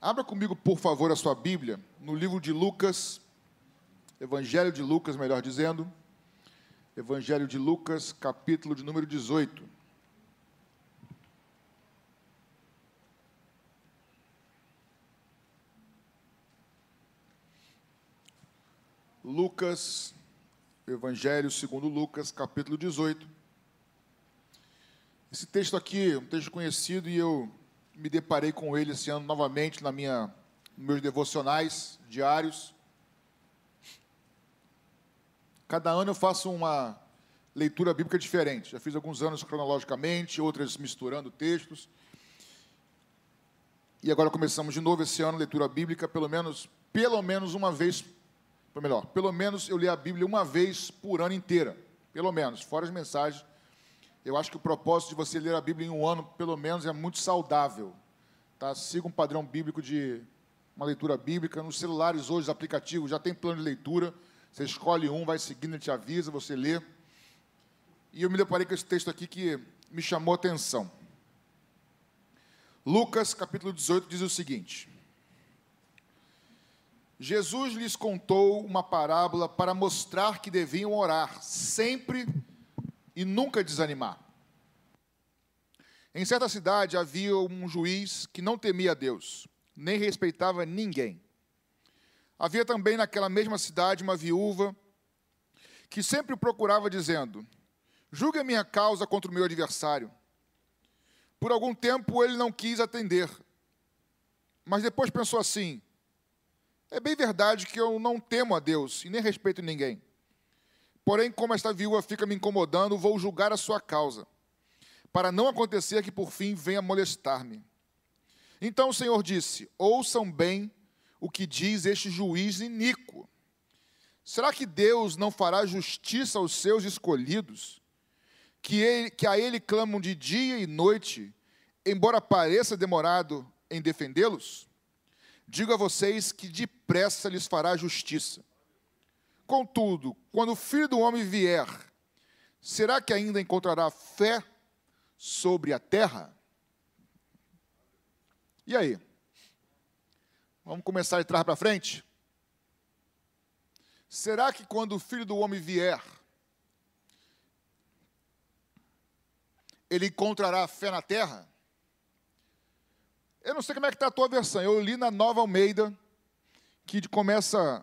Abra comigo, por favor, a sua Bíblia no livro de Lucas, Evangelho de Lucas, melhor dizendo. Evangelho de Lucas, capítulo de número 18. Lucas, Evangelho segundo Lucas, capítulo 18. Esse texto aqui é um texto conhecido e eu me deparei com ele esse ano novamente na minha, nos meus devocionais diários. Cada ano eu faço uma leitura bíblica diferente. Já fiz alguns anos cronologicamente, outras misturando textos. E agora começamos de novo esse ano leitura bíblica, pelo menos, pelo menos uma vez, ou melhor, pelo menos eu li a Bíblia uma vez por ano inteira, pelo menos, fora as mensagens eu acho que o propósito de você ler a Bíblia em um ano, pelo menos, é muito saudável. Tá? Siga um padrão bíblico de uma leitura bíblica. Nos celulares hoje, os aplicativos já tem plano de leitura. Você escolhe um, vai seguindo, ele te avisa, você lê. E eu me deparei com esse texto aqui que me chamou a atenção. Lucas, capítulo 18, diz o seguinte: Jesus lhes contou uma parábola para mostrar que deviam orar sempre e nunca desanimar. Em certa cidade havia um juiz que não temia Deus, nem respeitava ninguém. Havia também naquela mesma cidade uma viúva que sempre procurava, dizendo: Julgue a minha causa contra o meu adversário. Por algum tempo ele não quis atender, mas depois pensou assim: É bem verdade que eu não temo a Deus e nem respeito ninguém. Porém, como esta viúva fica me incomodando, vou julgar a sua causa, para não acontecer que por fim venha molestar-me. Então o Senhor disse: Ouçam bem o que diz este juiz iníquo. Será que Deus não fará justiça aos seus escolhidos, que, ele, que a Ele clamam de dia e noite, embora pareça demorado em defendê-los? Digo a vocês que depressa lhes fará justiça. Contudo, quando o filho do homem vier, será que ainda encontrará fé sobre a terra? E aí? Vamos começar de trás para frente? Será que quando o filho do homem vier, ele encontrará fé na terra? Eu não sei como é que está a tua versão. Eu li na Nova Almeida, que começa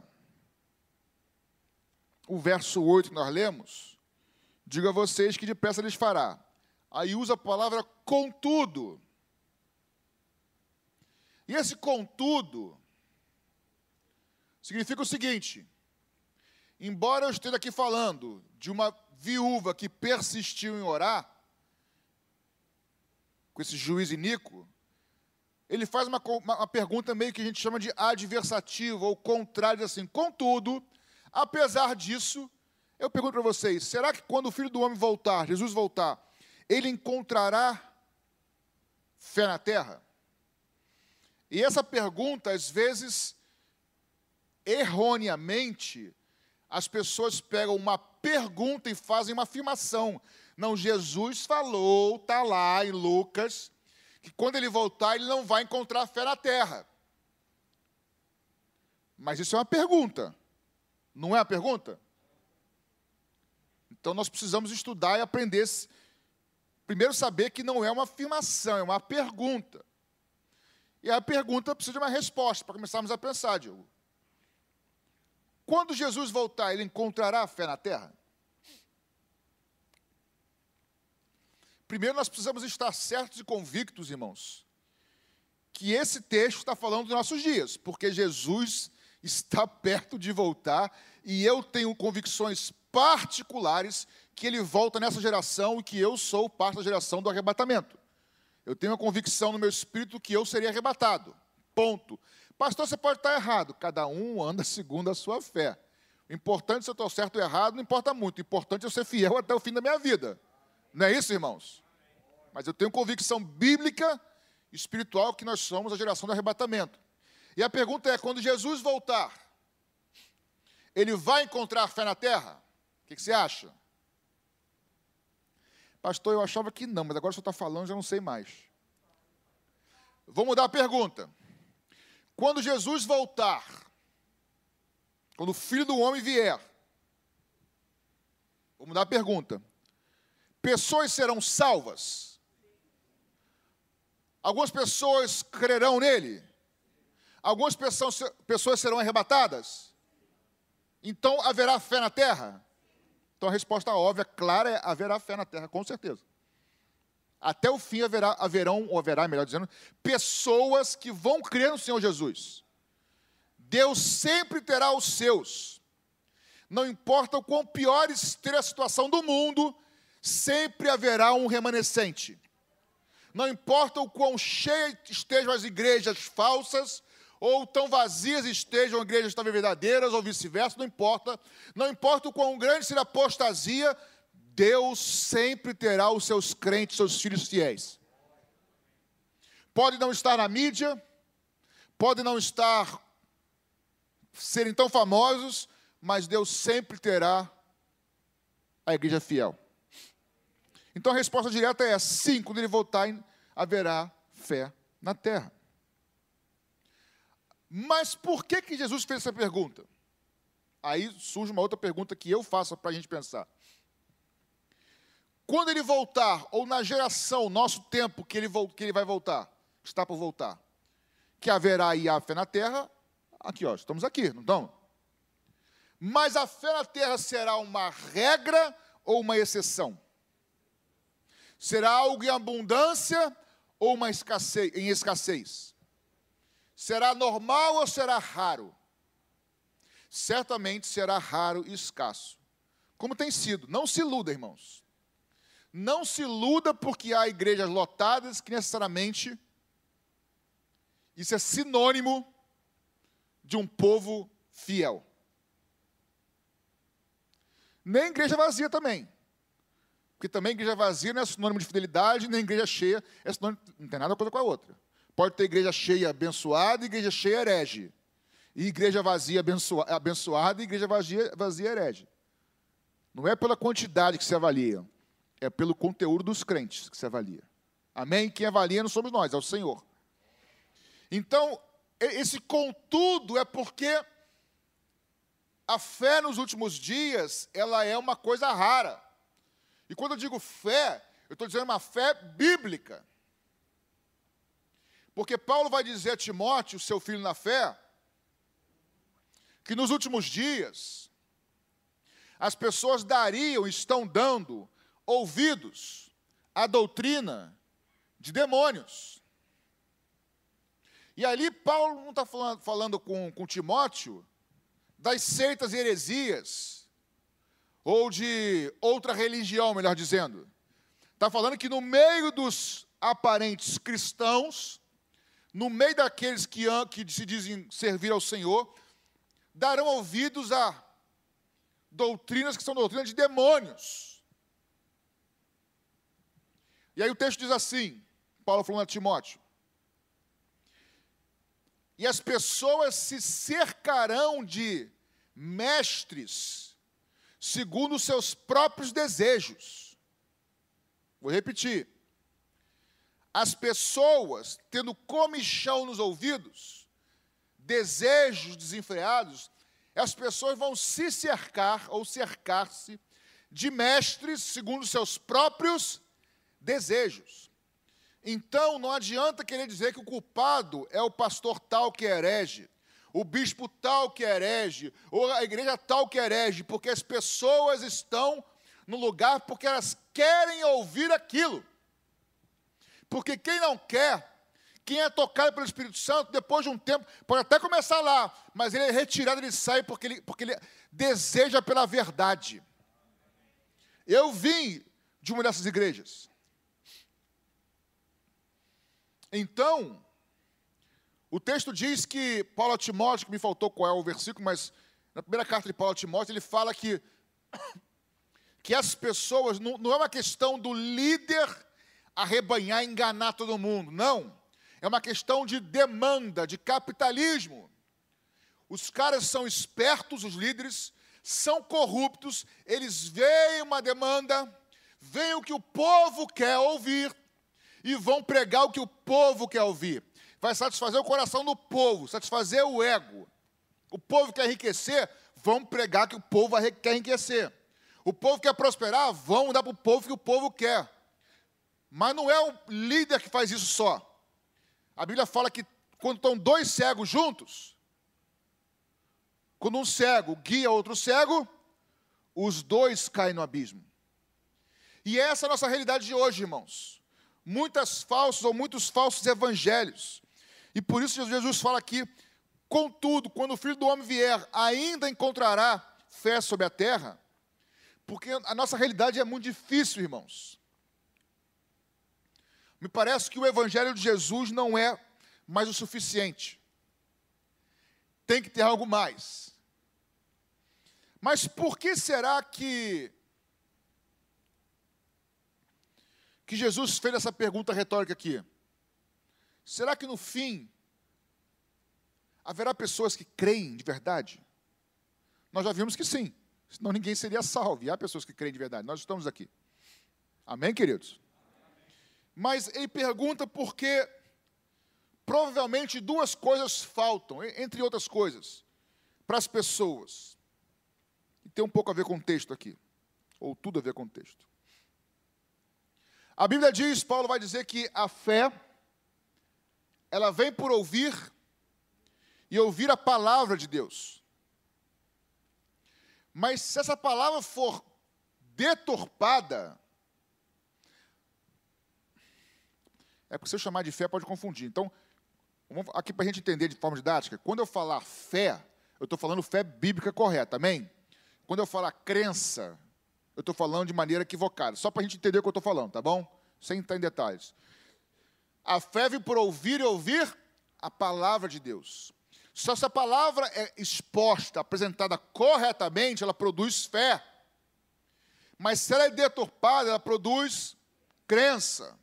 o verso 8 que nós lemos, digo a vocês que depressa lhes fará. Aí usa a palavra contudo. E esse contudo significa o seguinte: embora eu esteja aqui falando de uma viúva que persistiu em orar, com esse juiz iníquo, ele faz uma, uma, pergunta meio que a gente chama de adversativa, ou contrário, assim, contudo, Apesar disso, eu pergunto para vocês: será que quando o filho do homem voltar, Jesus voltar, ele encontrará fé na terra? E essa pergunta, às vezes, erroneamente, as pessoas pegam uma pergunta e fazem uma afirmação. Não, Jesus falou, está lá em Lucas, que quando ele voltar, ele não vai encontrar fé na terra. Mas isso é uma pergunta. Não é a pergunta? Então nós precisamos estudar e aprender. Primeiro, saber que não é uma afirmação, é uma pergunta. E a pergunta precisa de uma resposta, para começarmos a pensar, Diogo. Quando Jesus voltar, ele encontrará a fé na terra? Primeiro, nós precisamos estar certos e convictos, irmãos, que esse texto está falando dos nossos dias, porque Jesus está perto de voltar e eu tenho convicções particulares que ele volta nessa geração e que eu sou parte da geração do arrebatamento. Eu tenho a convicção no meu espírito que eu seria arrebatado. Ponto. Pastor, você pode estar errado. Cada um anda segundo a sua fé. O importante se eu estou certo ou errado não importa muito. O importante é eu ser fiel até o fim da minha vida. Não é isso, irmãos? Mas eu tenho convicção bíblica, espiritual, que nós somos a geração do arrebatamento. E a pergunta é: quando Jesus voltar, ele vai encontrar fé na terra? O que, você acha? Pastor, eu achava que não, mas agora senhor está falando, já não sei mais. Vou mudar a pergunta. Quando Jesus voltar, quando o filho do homem vier, vamos dar a pergunta: pessoas serão salvas? Algumas pessoas crerão nele? Algumas pessoas serão arrebatadas? Então haverá fé na terra? Então a resposta óbvia, clara, é haverá fé na terra, com certeza. Até o fim haverá, haverão, ou haverá, melhor dizendo, pessoas que vão crer no Senhor Jesus. Deus sempre terá os seus. Não importa o quão pior esteja a situação do mundo, sempre haverá um remanescente. Não importa o quão cheias estejam as igrejas falsas, ou tão vazias estejam igrejas também verdadeiras, ou vice-versa, não importa. Não importa o quão grande seja a apostasia, Deus sempre terá os seus crentes, seus filhos fiéis. Pode não estar na mídia, pode não estar, serem tão famosos, mas Deus sempre terá a igreja fiel. Então a resposta direta é sim, quando ele voltar, haverá fé na terra. Mas por que, que Jesus fez essa pergunta? Aí surge uma outra pergunta que eu faço para a gente pensar. Quando ele voltar, ou na geração, nosso tempo que ele, que ele vai voltar, está por voltar, que haverá aí a fé na terra, aqui ó, estamos aqui, não estamos? Mas a fé na terra será uma regra ou uma exceção? Será algo em abundância ou uma escassez, em escassez? Será normal ou será raro? Certamente será raro e escasso. Como tem sido. Não se iluda, irmãos. Não se iluda porque há igrejas lotadas que necessariamente isso é sinônimo de um povo fiel. Nem igreja vazia também. Porque também igreja vazia não é sinônimo de fidelidade, nem igreja cheia é sinônimo, não tem nada a coisa com a outra. Pode ter igreja cheia abençoada igreja cheia herege. E igreja vazia abençoada e igreja vazia, vazia herege. Não é pela quantidade que se avalia, é pelo conteúdo dos crentes que se avalia. Amém? Quem avalia não somos nós, é o Senhor. Então, esse contudo é porque a fé nos últimos dias, ela é uma coisa rara. E quando eu digo fé, eu estou dizendo uma fé bíblica. Porque Paulo vai dizer a Timóteo, seu filho na fé, que nos últimos dias as pessoas dariam, estão dando ouvidos à doutrina de demônios. E ali Paulo não está falando, falando com, com Timóteo das seitas e heresias, ou de outra religião, melhor dizendo. Está falando que no meio dos aparentes cristãos, no meio daqueles que, que se dizem servir ao Senhor, darão ouvidos a doutrinas que são doutrinas de demônios. E aí o texto diz assim, Paulo falando a Timóteo, e as pessoas se cercarão de mestres, segundo os seus próprios desejos. Vou repetir as pessoas tendo comichão nos ouvidos, desejos desenfreados, as pessoas vão se cercar ou cercar-se de mestres segundo seus próprios desejos. Então não adianta querer dizer que o culpado é o pastor tal que herege, o bispo tal que herege, ou a igreja tal que herege, porque as pessoas estão no lugar porque elas querem ouvir aquilo. Porque quem não quer, quem é tocado pelo Espírito Santo, depois de um tempo, pode até começar lá, mas ele é retirado, ele sai porque ele, porque ele deseja pela verdade. Eu vim de uma dessas igrejas. Então, o texto diz que Paulo Timóteo, que me faltou qual é o versículo, mas na primeira carta de Paulo Timóteo, ele fala que, que as pessoas, não, não é uma questão do líder arrebanhar e enganar todo mundo. Não. É uma questão de demanda, de capitalismo. Os caras são espertos, os líderes, são corruptos, eles veem uma demanda, veem o que o povo quer ouvir e vão pregar o que o povo quer ouvir. vai satisfazer o coração do povo, satisfazer o ego. O povo quer enriquecer, vamos pregar que o povo quer enriquecer. O povo quer prosperar, vamos dar para o povo que o povo quer. Mas não é o líder que faz isso só. A Bíblia fala que quando estão dois cegos juntos, quando um cego guia outro cego, os dois caem no abismo. E essa é a nossa realidade de hoje, irmãos. Muitas falsas ou muitos falsos evangelhos. E por isso Jesus fala aqui: contudo, quando o filho do homem vier, ainda encontrará fé sobre a terra? Porque a nossa realidade é muito difícil, irmãos. Me parece que o evangelho de Jesus não é mais o suficiente. Tem que ter algo mais. Mas por que será que que Jesus fez essa pergunta retórica aqui? Será que no fim haverá pessoas que creem de verdade? Nós já vimos que sim, senão ninguém seria salvo. E há pessoas que creem de verdade. Nós estamos aqui. Amém, queridos? Mas ele pergunta porque provavelmente duas coisas faltam, entre outras coisas, para as pessoas. E tem um pouco a ver com o texto aqui, ou tudo a ver com o texto. A Bíblia diz, Paulo vai dizer que a fé, ela vem por ouvir e ouvir a palavra de Deus. Mas se essa palavra for deturpada, é porque se eu chamar de fé pode confundir. Então, aqui para a gente entender de forma didática, quando eu falar fé, eu estou falando fé bíblica correta, amém? Quando eu falar crença, eu estou falando de maneira equivocada. Só para a gente entender o que eu estou falando, tá bom? Sem entrar em detalhes. A fé vem por ouvir e ouvir a palavra de Deus. Se essa palavra é exposta, apresentada corretamente, ela produz fé. Mas se ela é deturpada, ela produz crença.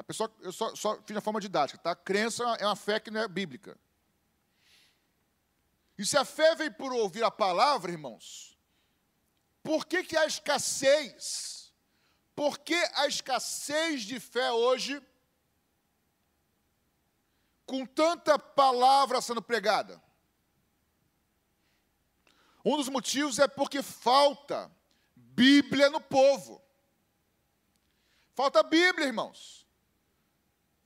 A pessoa, eu só, só fiz a forma didática, tá? Crença é uma fé que não é bíblica. E se a fé vem por ouvir a palavra, irmãos, por que, que há escassez? Por que a escassez de fé hoje, com tanta palavra sendo pregada? Um dos motivos é porque falta Bíblia no povo. Falta Bíblia, irmãos.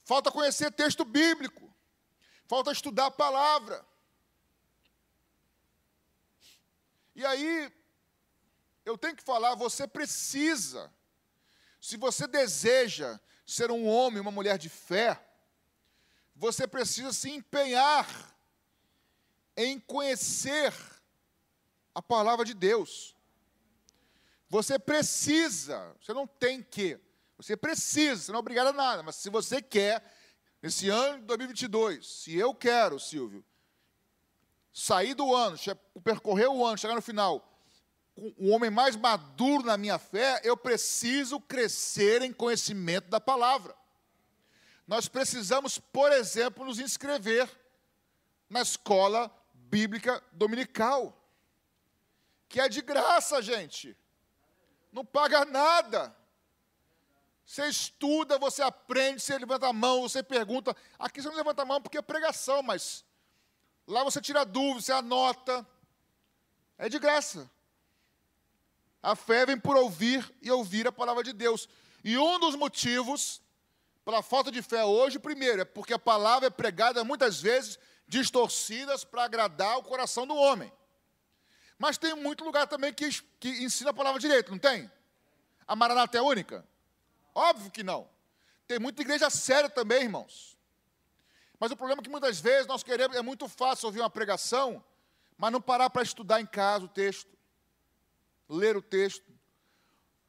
Falta conhecer texto bíblico. Falta estudar a palavra. E aí, eu tenho que falar, você precisa, se você deseja ser um homem, uma mulher de fé, você precisa se empenhar em conhecer a palavra de Deus. Você precisa, você não tem que, você precisa, você não é obrigado a nada, mas se você quer, nesse ano de 2022, se eu quero, Silvio, sair do ano, percorrer o ano, chegar no final, um homem mais maduro na minha fé, eu preciso crescer em conhecimento da palavra. Nós precisamos, por exemplo, nos inscrever na escola bíblica dominical, que é de graça, gente. Não paga nada. Você estuda, você aprende, você levanta a mão, você pergunta. Aqui você não levanta a mão porque é pregação, mas lá você tira dúvida, você anota. É de graça. A fé vem por ouvir e ouvir a palavra de Deus. E um dos motivos pela falta de fé hoje, primeiro, é porque a palavra é pregada muitas vezes distorcidas para agradar o coração do homem. Mas tem muito lugar também que, que ensina a palavra direito, não tem? A Maranata é única? Óbvio que não. Tem muita igreja séria também, irmãos. Mas o problema é que muitas vezes nós queremos, é muito fácil ouvir uma pregação, mas não parar para estudar em casa o texto, ler o texto.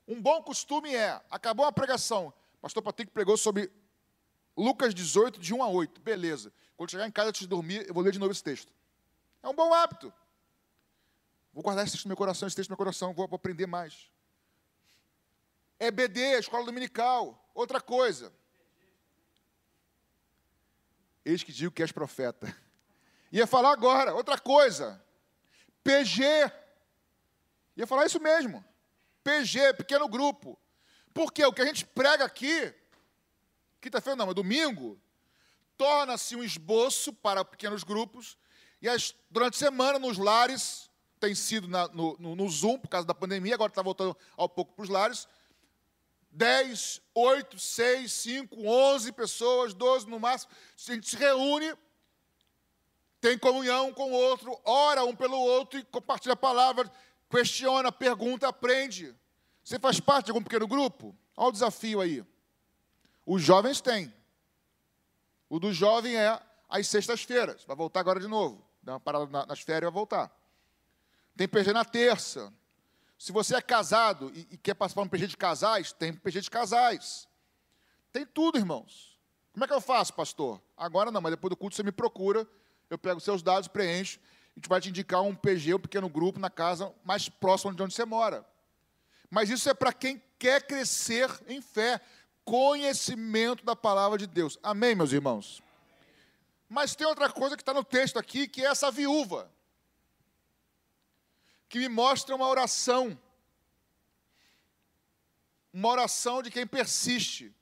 Um bom costume é, acabou a pregação, pastor Patrick pregou sobre Lucas 18, de 1 a 8, beleza. Quando chegar em casa antes de dormir, eu vou ler de novo esse texto. É um bom hábito. Vou guardar esse texto no meu coração, esse texto no meu coração, vou aprender mais. EBD, a escola dominical. Outra coisa. Eis que digo que és profeta. Ia falar agora, outra coisa. PG. Ia falar isso mesmo. PG, pequeno grupo. Porque o que a gente prega aqui, quinta-feira não, é domingo, torna-se um esboço para pequenos grupos, e as, durante a semana, nos lares, tem sido na, no, no, no, Zoom, por causa da pandemia, agora está voltando ao pouco para os lares, 10, 8, 6, 5, 11 pessoas, 12 no máximo, a gente se reúne, tem comunhão com o outro, ora um pelo outro e compartilha a palavra, questiona, pergunta, aprende. Você faz parte de algum pequeno grupo? Olha o desafio aí. Os jovens têm. O do jovem é às sextas-feiras. Vai voltar agora de novo. Dá uma parada nas férias e vai voltar. Tem PG na terça. Se você é casado e, e quer participar de um PG de casais, tem PG de casais. Tem tudo, irmãos. Como é que eu faço, pastor? Agora não, mas depois do culto você me procura, eu pego seus dados, preencho, a gente vai te indicar um PG, um pequeno grupo na casa mais próxima de onde você mora. Mas isso é para quem quer crescer em fé, conhecimento da palavra de Deus. Amém, meus irmãos? Mas tem outra coisa que está no texto aqui, que é essa viúva, que me mostra uma oração, uma oração de quem persiste.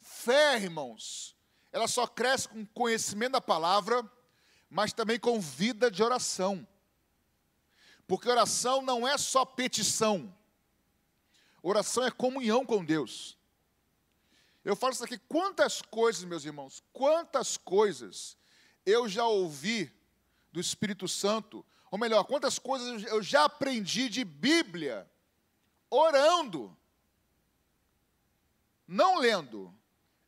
Fé, irmãos, ela só cresce com conhecimento da palavra, mas também com vida de oração. Porque oração não é só petição, oração é comunhão com Deus. Eu falo isso aqui, quantas coisas, meus irmãos, quantas coisas eu já ouvi do Espírito Santo, ou melhor, quantas coisas eu já aprendi de Bíblia, orando, não lendo.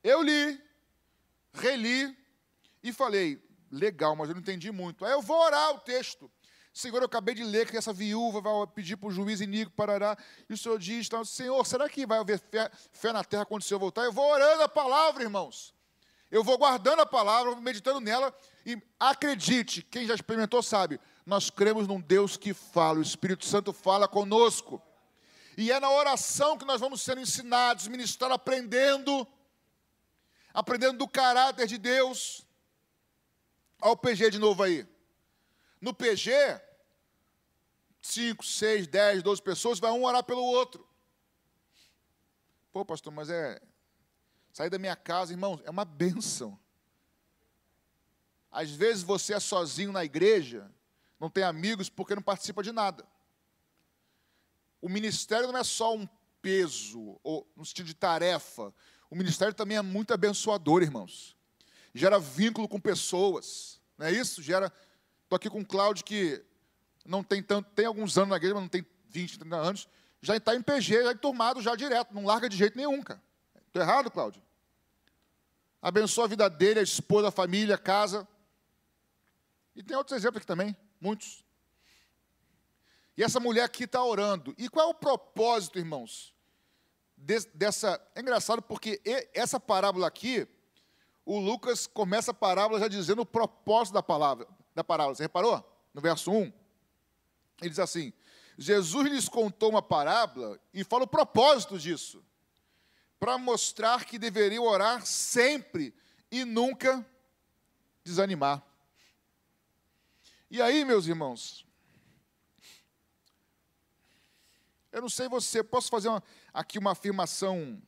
Eu li, reli e falei, legal, mas eu não entendi muito. Aí eu vou orar o texto. Senhor, eu acabei de ler que essa viúva vai pedir para o juiz Inigo parará, e o Senhor diz, então, Senhor, será que vai haver fé, fé na terra quando o Senhor voltar? Eu vou orando a palavra, irmãos. Eu vou guardando a palavra, meditando nela, e acredite, quem já experimentou sabe, nós cremos num Deus que fala, o Espírito Santo fala conosco. E é na oração que nós vamos ser ensinados, ministrar, aprendendo, aprendendo do caráter de Deus. Olha o PG de novo aí. No PG, 5, 6, 10, 12 pessoas, vai um orar pelo outro. Pô, pastor, mas é. Sair da minha casa, irmãos, é uma bênção. Às vezes você é sozinho na igreja, não tem amigos porque não participa de nada. O ministério não é só um peso, ou no sentido de tarefa. O ministério também é muito abençoador, irmãos. Gera vínculo com pessoas, não é isso? Gera. Estou aqui com o Cláudio que não tem tanto, tem alguns anos na igreja, mas não tem 20, 30 anos, já está em PG, já enturmado já direto, não larga de jeito nenhum, cara. Estou errado, Cláudio? Abençoa a vida dele, a esposa, a família, a casa. E tem outros exemplos aqui também, muitos. E essa mulher aqui está orando. E qual é o propósito, irmãos? dessa. É engraçado porque essa parábola aqui, o Lucas começa a parábola já dizendo o propósito da palavra, da parábola. Você reparou? No verso 1. Ele diz assim: Jesus lhes contou uma parábola e fala o propósito disso, para mostrar que deveriam orar sempre e nunca desanimar. E aí, meus irmãos, eu não sei você, posso fazer uma, aqui uma afirmação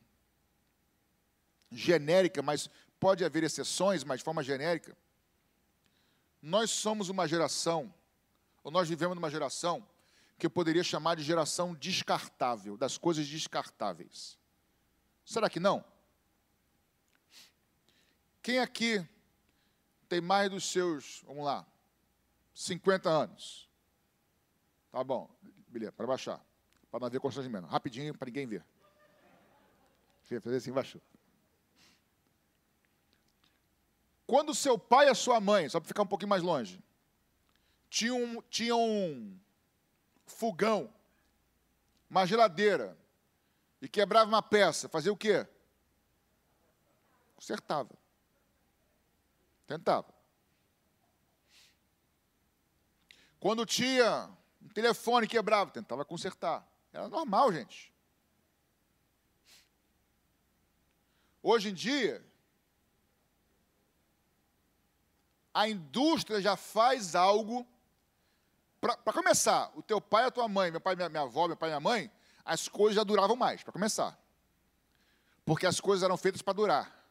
genérica, mas pode haver exceções, mas de forma genérica. Nós somos uma geração ou nós vivemos numa geração que eu poderia chamar de geração descartável, das coisas descartáveis. Será que não? Quem aqui tem mais dos seus, vamos lá, 50 anos? Tá bom, beleza, para baixar, para não haver constrangimento. Rapidinho, para ninguém ver. Fazer assim, baixou. Quando seu pai e a sua mãe, só para ficar um pouquinho mais longe, tinha um, tinha um fogão, uma geladeira, e quebrava uma peça, fazia o quê? Consertava. Tentava. Quando tinha um telefone quebrava, tentava consertar. Era normal, gente. Hoje em dia, a indústria já faz algo para começar, o teu pai e a tua mãe, meu pai, minha, minha avó, meu pai e minha mãe, as coisas já duravam mais, para começar. Porque as coisas eram feitas para durar.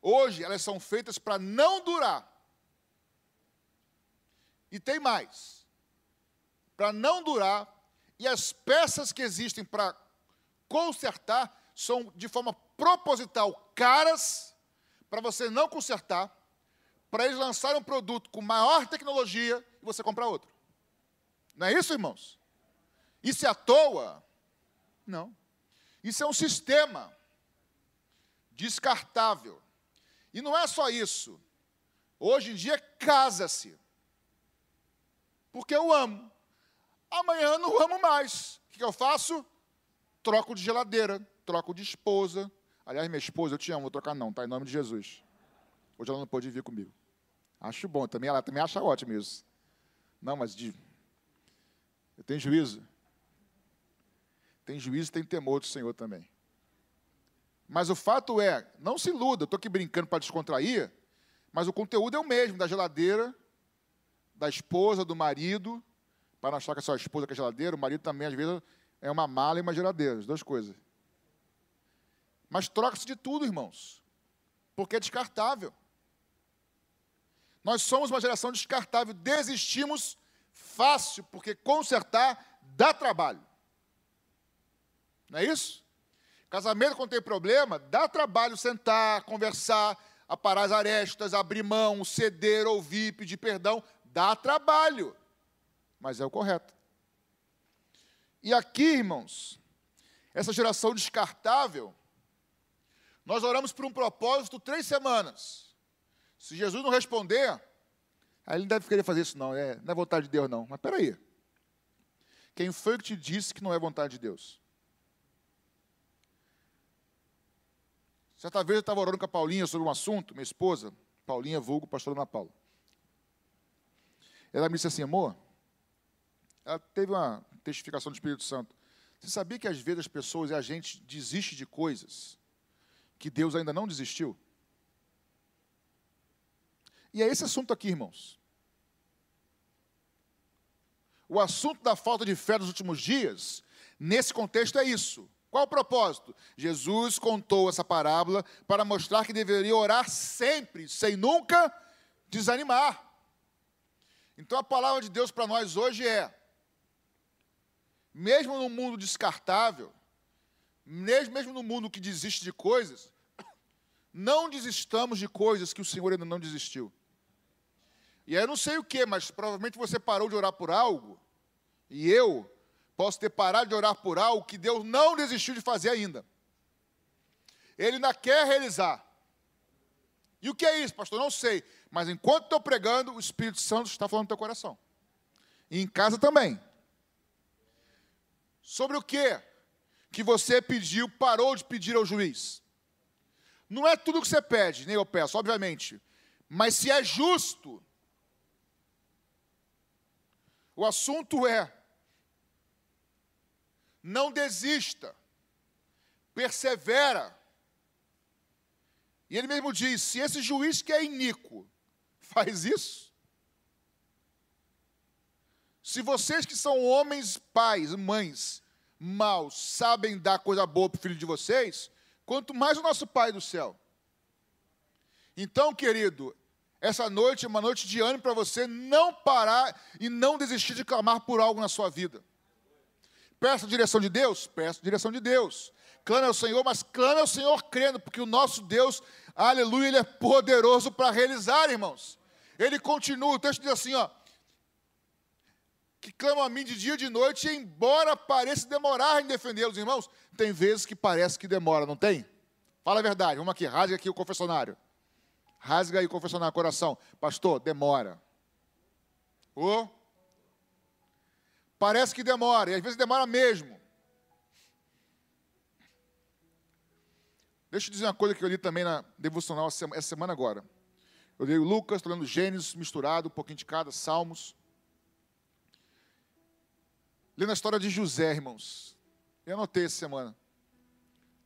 Hoje elas são feitas para não durar. E tem mais. Para não durar, e as peças que existem para consertar são de forma proposital caras, para você não consertar, para eles lançarem um produto com maior tecnologia e você comprar outro. Não é isso, irmãos? Isso é à toa? Não. Isso é um sistema descartável. E não é só isso. Hoje em dia, casa-se. Porque eu amo. Amanhã eu não amo mais. O que eu faço? Troco de geladeira, troco de esposa. Aliás, minha esposa, eu te amo, vou trocar não, tá? Em nome de Jesus. Hoje ela não pôde vir comigo. Acho bom, também ela também acha ótimo isso. Não, mas de, eu tenho juízo. Tem juízo e tem temor do Senhor também. Mas o fato é, não se iluda, eu estou aqui brincando para descontrair, mas o conteúdo é o mesmo, da geladeira, da esposa, do marido, para não achar que é a esposa que é geladeira, o marido também, às vezes, é uma mala e uma geladeira, as duas coisas. Mas troca-se de tudo, irmãos, porque é descartável. Nós somos uma geração descartável, desistimos fácil, porque consertar dá trabalho. Não é isso? Casamento, quando tem problema, dá trabalho sentar, conversar, aparar as arestas, abrir mão, ceder, ouvir, pedir perdão. Dá trabalho, mas é o correto. E aqui, irmãos, essa geração descartável, nós oramos por um propósito três semanas. Se Jesus não responder, aí ele não deve querer fazer isso, não. É, não é vontade de Deus, não. Mas peraí. Quem foi que te disse que não é vontade de Deus? Certa vez eu estava orando com a Paulinha sobre um assunto, minha esposa, Paulinha, vulgo, pastora Ana Paula. Ela me disse assim, amor, ela teve uma testificação do Espírito Santo. Você sabia que às vezes as pessoas e a gente desiste de coisas que Deus ainda não desistiu? E é esse assunto aqui, irmãos. O assunto da falta de fé nos últimos dias, nesse contexto, é isso. Qual o propósito? Jesus contou essa parábola para mostrar que deveria orar sempre, sem nunca desanimar. Então a palavra de Deus para nós hoje é: mesmo no mundo descartável, mesmo, no mundo que desiste de coisas, não desistamos de coisas que o Senhor ainda não desistiu. E aí eu não sei o que, mas provavelmente você parou de orar por algo, e eu Posso ter parado de orar por algo que Deus não desistiu de fazer ainda. Ele ainda quer realizar. E o que é isso, pastor? Não sei. Mas enquanto estou pregando, o Espírito Santo está falando no teu coração. E em casa também. Sobre o que que você pediu, parou de pedir ao juiz. Não é tudo que você pede, nem eu peço, obviamente. Mas se é justo, o assunto é não desista, persevera. E ele mesmo diz: se esse juiz que é iníquo faz isso, se vocês que são homens, pais, mães, maus, sabem dar coisa boa para o filho de vocês, quanto mais o nosso Pai do céu. Então, querido, essa noite é uma noite de ânimo para você não parar e não desistir de clamar por algo na sua vida. Peça a direção de Deus? Peça a direção de Deus. Clame ao Senhor, mas clame ao Senhor crendo, porque o nosso Deus, aleluia, Ele é poderoso para realizar, irmãos. Ele continua, o texto diz assim, ó, que clamam a mim de dia e de noite, embora pareça demorar em defendê-los, irmãos. Tem vezes que parece que demora, não tem? Fala a verdade, vamos aqui, rasga aqui o confessionário. Rasga aí o confessionário, coração. Pastor, demora. Ô, oh, Parece que demora, e às vezes demora mesmo. Deixa eu dizer uma coisa que eu li também na devocional essa semana agora. Eu li Lucas, estou lendo Gênesis misturado, um pouquinho de cada, Salmos. Lendo a história de José, irmãos. Eu anotei essa semana.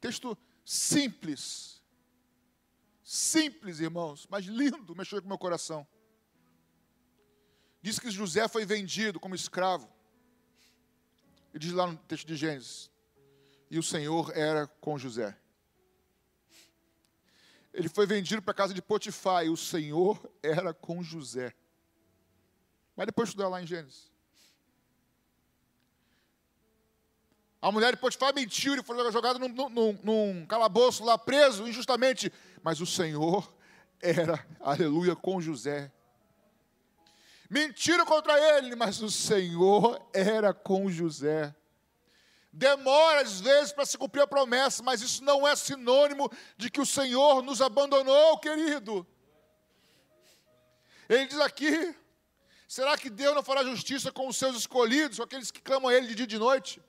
Texto simples. Simples, irmãos, mas lindo, mexeu com o meu coração. Diz que José foi vendido como escravo. E diz lá no texto de Gênesis: E o Senhor era com José. Ele foi vendido para a casa de Potifar e o Senhor era com José. Vai depois estudar lá em Gênesis. A mulher de Potifar mentiu, ele foi jogado num, num, num calabouço lá preso injustamente. Mas o Senhor era, aleluia, com José. Mentiram contra ele, mas o Senhor era com José. Demora às vezes para se cumprir a promessa, mas isso não é sinônimo de que o Senhor nos abandonou, querido. Ele diz aqui: será que Deus não fará justiça com os seus escolhidos, com aqueles que clamam a Ele de dia e de noite?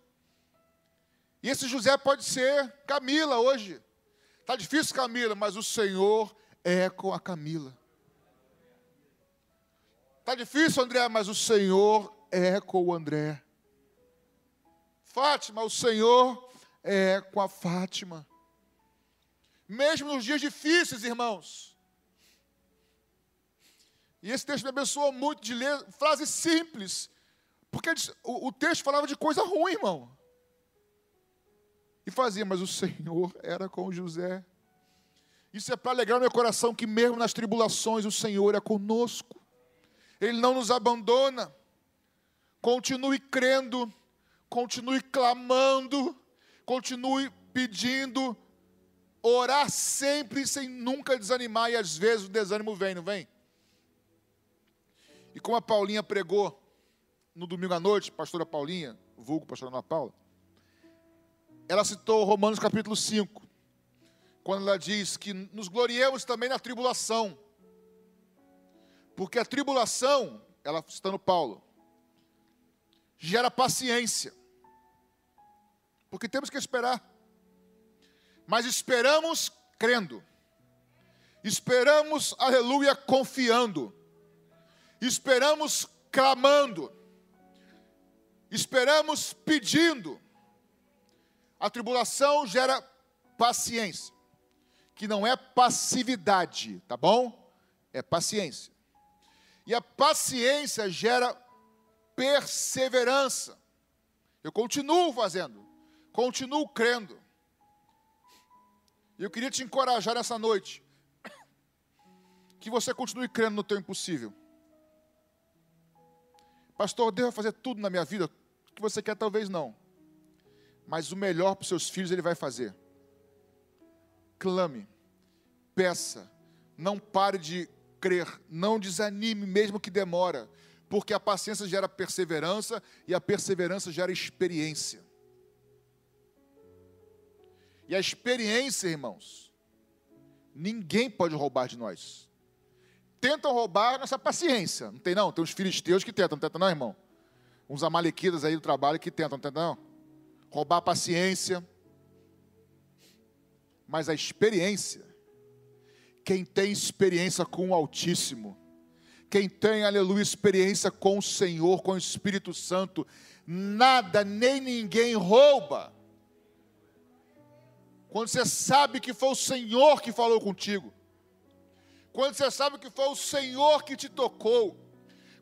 E esse José pode ser Camila hoje. Está difícil, Camila, mas o Senhor é com a Camila. Está difícil, André, mas o Senhor é com o André. Fátima, o Senhor é com a Fátima. Mesmo nos dias difíceis, irmãos. E esse texto me abençoou muito de ler frases simples. Porque o, texto falava de coisa ruim, irmão. E fazia, mas o Senhor era com José. Isso é para alegrar meu coração que mesmo nas tribulações o Senhor é conosco. Ele não nos abandona. Continue crendo continue clamando, continue pedindo, orar sempre sem nunca desanimar, e às vezes o desânimo vem, não vem? E como a Paulinha pregou no domingo à noite, pastora Paulinha, vulgo pastora Ana Paula, ela citou Romanos capítulo 5, quando ela diz que nos gloriemos também na tribulação, porque a tribulação, ela citando Paulo, gera paciência porque temos que esperar. Mas esperamos crendo. Esperamos, aleluia, confiando. Esperamos clamando. Esperamos pedindo. A tribulação gera paciência, que não é passividade, tá bom? É paciência. E a paciência gera perseverança. Eu continuo fazendo. Continuo crendo. E eu queria te encorajar nessa noite. Que você continue crendo no teu impossível. Pastor, devo fazer tudo na minha vida? O que você quer, talvez não. Mas o melhor para os seus filhos ele vai fazer. Clame, peça, não pare de crer, não desanime, mesmo que demora, porque a paciência gera perseverança e a perseverança gera experiência. E a experiência, irmãos, ninguém pode roubar de nós. Tentam roubar nossa paciência. Não tem não? Tem uns filisteus que tentam, não tentam não, irmão? Uns amalequitas aí do trabalho que tentam, não tentam não? Roubar a paciência. Mas a experiência, quem tem experiência com o Altíssimo, quem tem, aleluia, experiência com o Senhor, com o Espírito Santo, nada nem ninguém rouba quando você sabe que foi o Senhor que falou contigo. Quando você sabe que foi o Senhor que te tocou.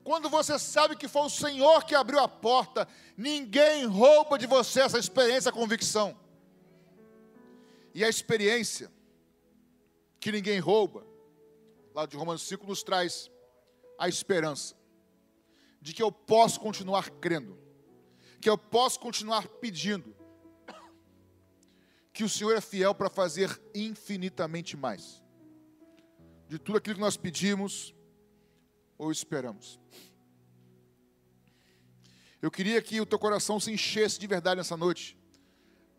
Quando você sabe que foi o Senhor que abriu a porta, ninguém rouba de você essa experiência, a convicção. E a experiência que ninguém rouba, lá de Romanos 5 nos traz a esperança de que eu posso continuar crendo, que eu posso continuar pedindo, que o Senhor é fiel para fazer infinitamente mais de tudo aquilo que nós pedimos ou esperamos. Eu queria que o teu coração se enchesse de verdade nessa noite,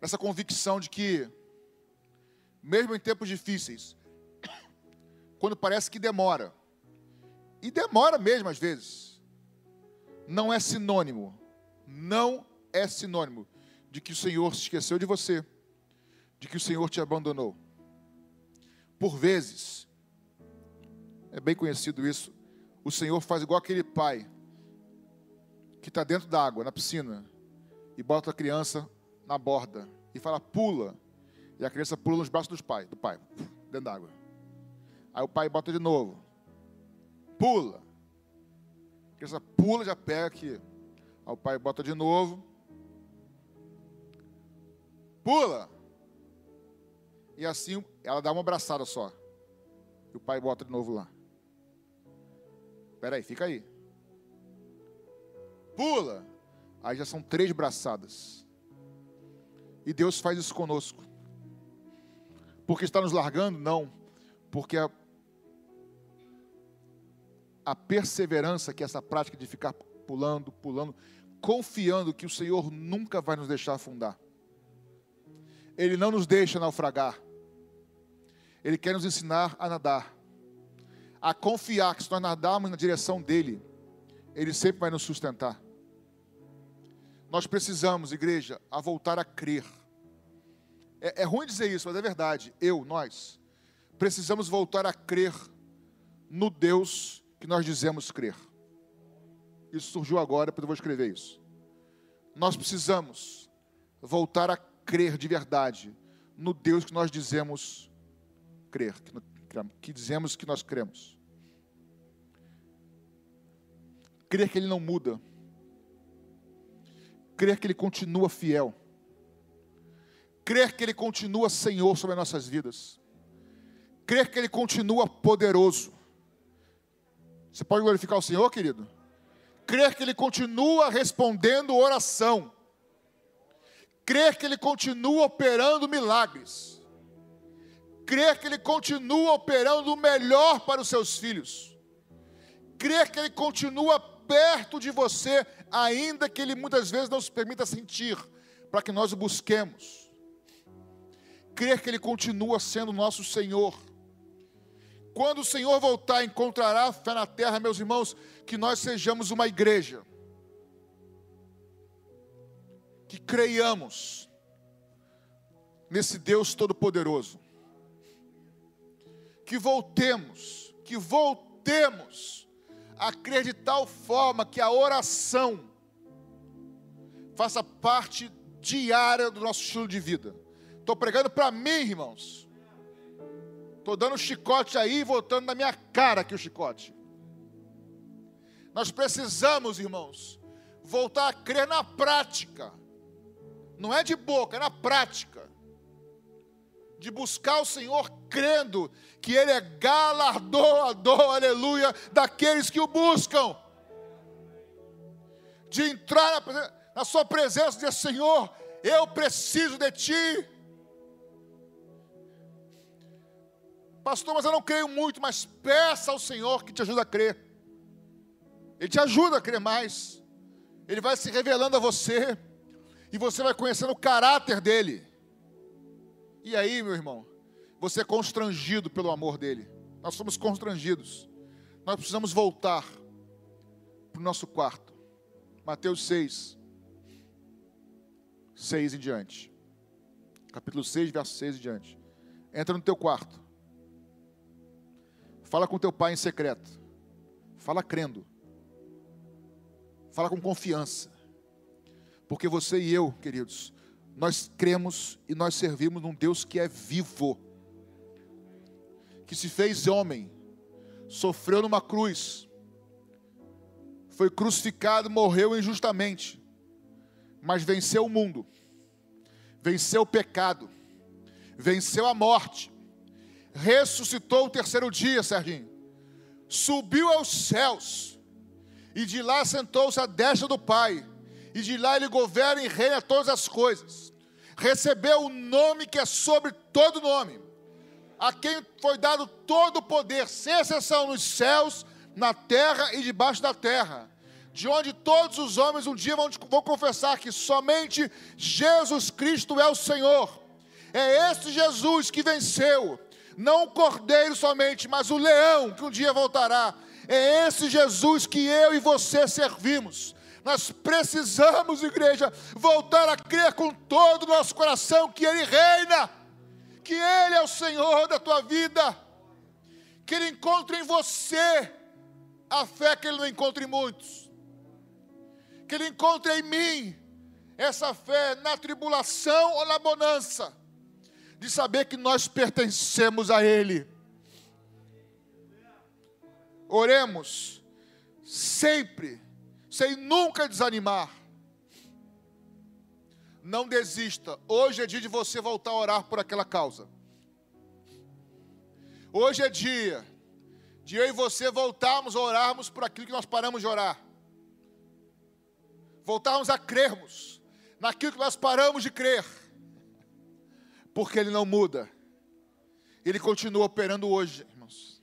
nessa convicção de que, mesmo em tempos difíceis, quando parece que demora, e demora mesmo às vezes, não é sinônimo, não é sinônimo de que o Senhor se esqueceu de você de que o Senhor te abandonou. Por vezes, é bem conhecido isso, o Senhor faz igual aquele pai que está dentro da água, na piscina, e bota a criança na borda e fala, pula. E a criança pula nos braços do pai, do pai, dentro da água. Aí o pai bota de novo. Pula. A criança pula, já pega aqui. Aí o pai bota de novo. Pula. E assim ela dá uma abraçada só. E o pai bota de novo lá. Espera aí, fica aí. Pula. Aí já são três braçadas. E Deus faz isso conosco. Porque está nos largando? Não. Porque a, a perseverança, que é essa prática de ficar pulando, pulando, confiando que o Senhor nunca vai nos deixar afundar. Ele não nos deixa naufragar. Ele quer nos ensinar a nadar. A confiar que se nós nadarmos na direção dele, ele sempre vai nos sustentar. Nós precisamos, igreja, a voltar a crer. É, é ruim dizer isso, mas é verdade. Eu, nós, precisamos voltar a crer no Deus que nós dizemos crer. Isso surgiu agora, depois eu vou escrever isso. Nós precisamos voltar a crer de verdade no Deus que nós dizemos crer, que, dizemos que nós cremos. Crer que Ele não muda. Crer que Ele continua fiel. Crer que Ele continua Senhor sobre as nossas vidas. Crer que Ele continua poderoso. Você pode glorificar o Senhor, querido? Crer que Ele continua respondendo oração. Crer que Ele continua operando milagres. Crer que Ele continua operando o melhor para os seus filhos. Crer que Ele continua perto de você, ainda que Ele muitas vezes não se permita sentir, para que nós o busquemos. Crer que Ele continua sendo nosso Senhor. Quando o Senhor voltar, encontrará fé na terra, meus irmãos, que nós sejamos uma igreja que creiamos nesse Deus Todo-Poderoso, que voltemos, que voltemos a crer de tal forma que a oração faça parte diária do nosso estilo de vida. Estou pregando para mim, irmãos. Estou dando chicote aí e voltando na minha cara aqui o chicote. Nós precisamos, irmãos, voltar a crer na prática não é de boca, é na prática. De buscar o Senhor crendo que Ele é galardoador, aleluia, daqueles que o buscam. De entrar na, Sua presença e dizer: Senhor, eu preciso de Ti. Pastor, mas eu não creio muito, mas peça ao Senhor que te ajude a crer. Ele te ajuda a crer mais. Ele vai se revelando a você e você vai conhecendo o caráter dele. E aí, meu irmão, você é constrangido pelo amor dele. Nós somos constrangidos. Nós precisamos voltar para o nosso quarto. Mateus 6, 6 em diante. Capítulo 6, verso 6 em diante. Entra no teu quarto. Fala com teu pai em secreto. Fala crendo. Fala com confiança. Porque você e eu, queridos, nós cremos e nós servimos num Deus que é vivo, que se fez homem, sofreu numa cruz, foi crucificado, morreu injustamente, mas venceu o mundo, venceu o pecado, venceu a morte, ressuscitou o terceiro dia, Serginho, subiu aos céus, e de lá sentou-se à destra do Pai e de lá ele governa e reina todas as coisas. Recebeu o nome que é sobre todo nome, a quem foi dado todo o poder, sem exceção, nos céus, na terra e debaixo da terra, de onde todos os homens um dia vão, vão confessar que somente Jesus Cristo é o Senhor. É esse Jesus que venceu, não o cordeiro somente, mas o leão que um dia voltará. É esse Jesus que eu e você servimos. Nós precisamos, igreja, voltar a crer com todo o nosso coração que Ele reina, que Ele é o Senhor da tua vida, que Ele encontre em você a fé que Ele não encontra em muitos, que Ele encontre em mim essa fé na tribulação ou na bonança, de saber que nós pertencemos a Ele. Oremos sempre sem nunca desanimar. Não desista. Hoje é dia de você voltar a orar por aquela causa. Hoje é dia de eu e você voltarmos a orarmos por aquilo que nós paramos de orar. Voltarmos a crermos naquilo que nós paramos de crer. Porque Ele não muda. Ele continua operando hoje, irmãos.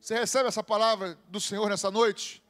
Você recebe essa palavra do Senhor nessa noite?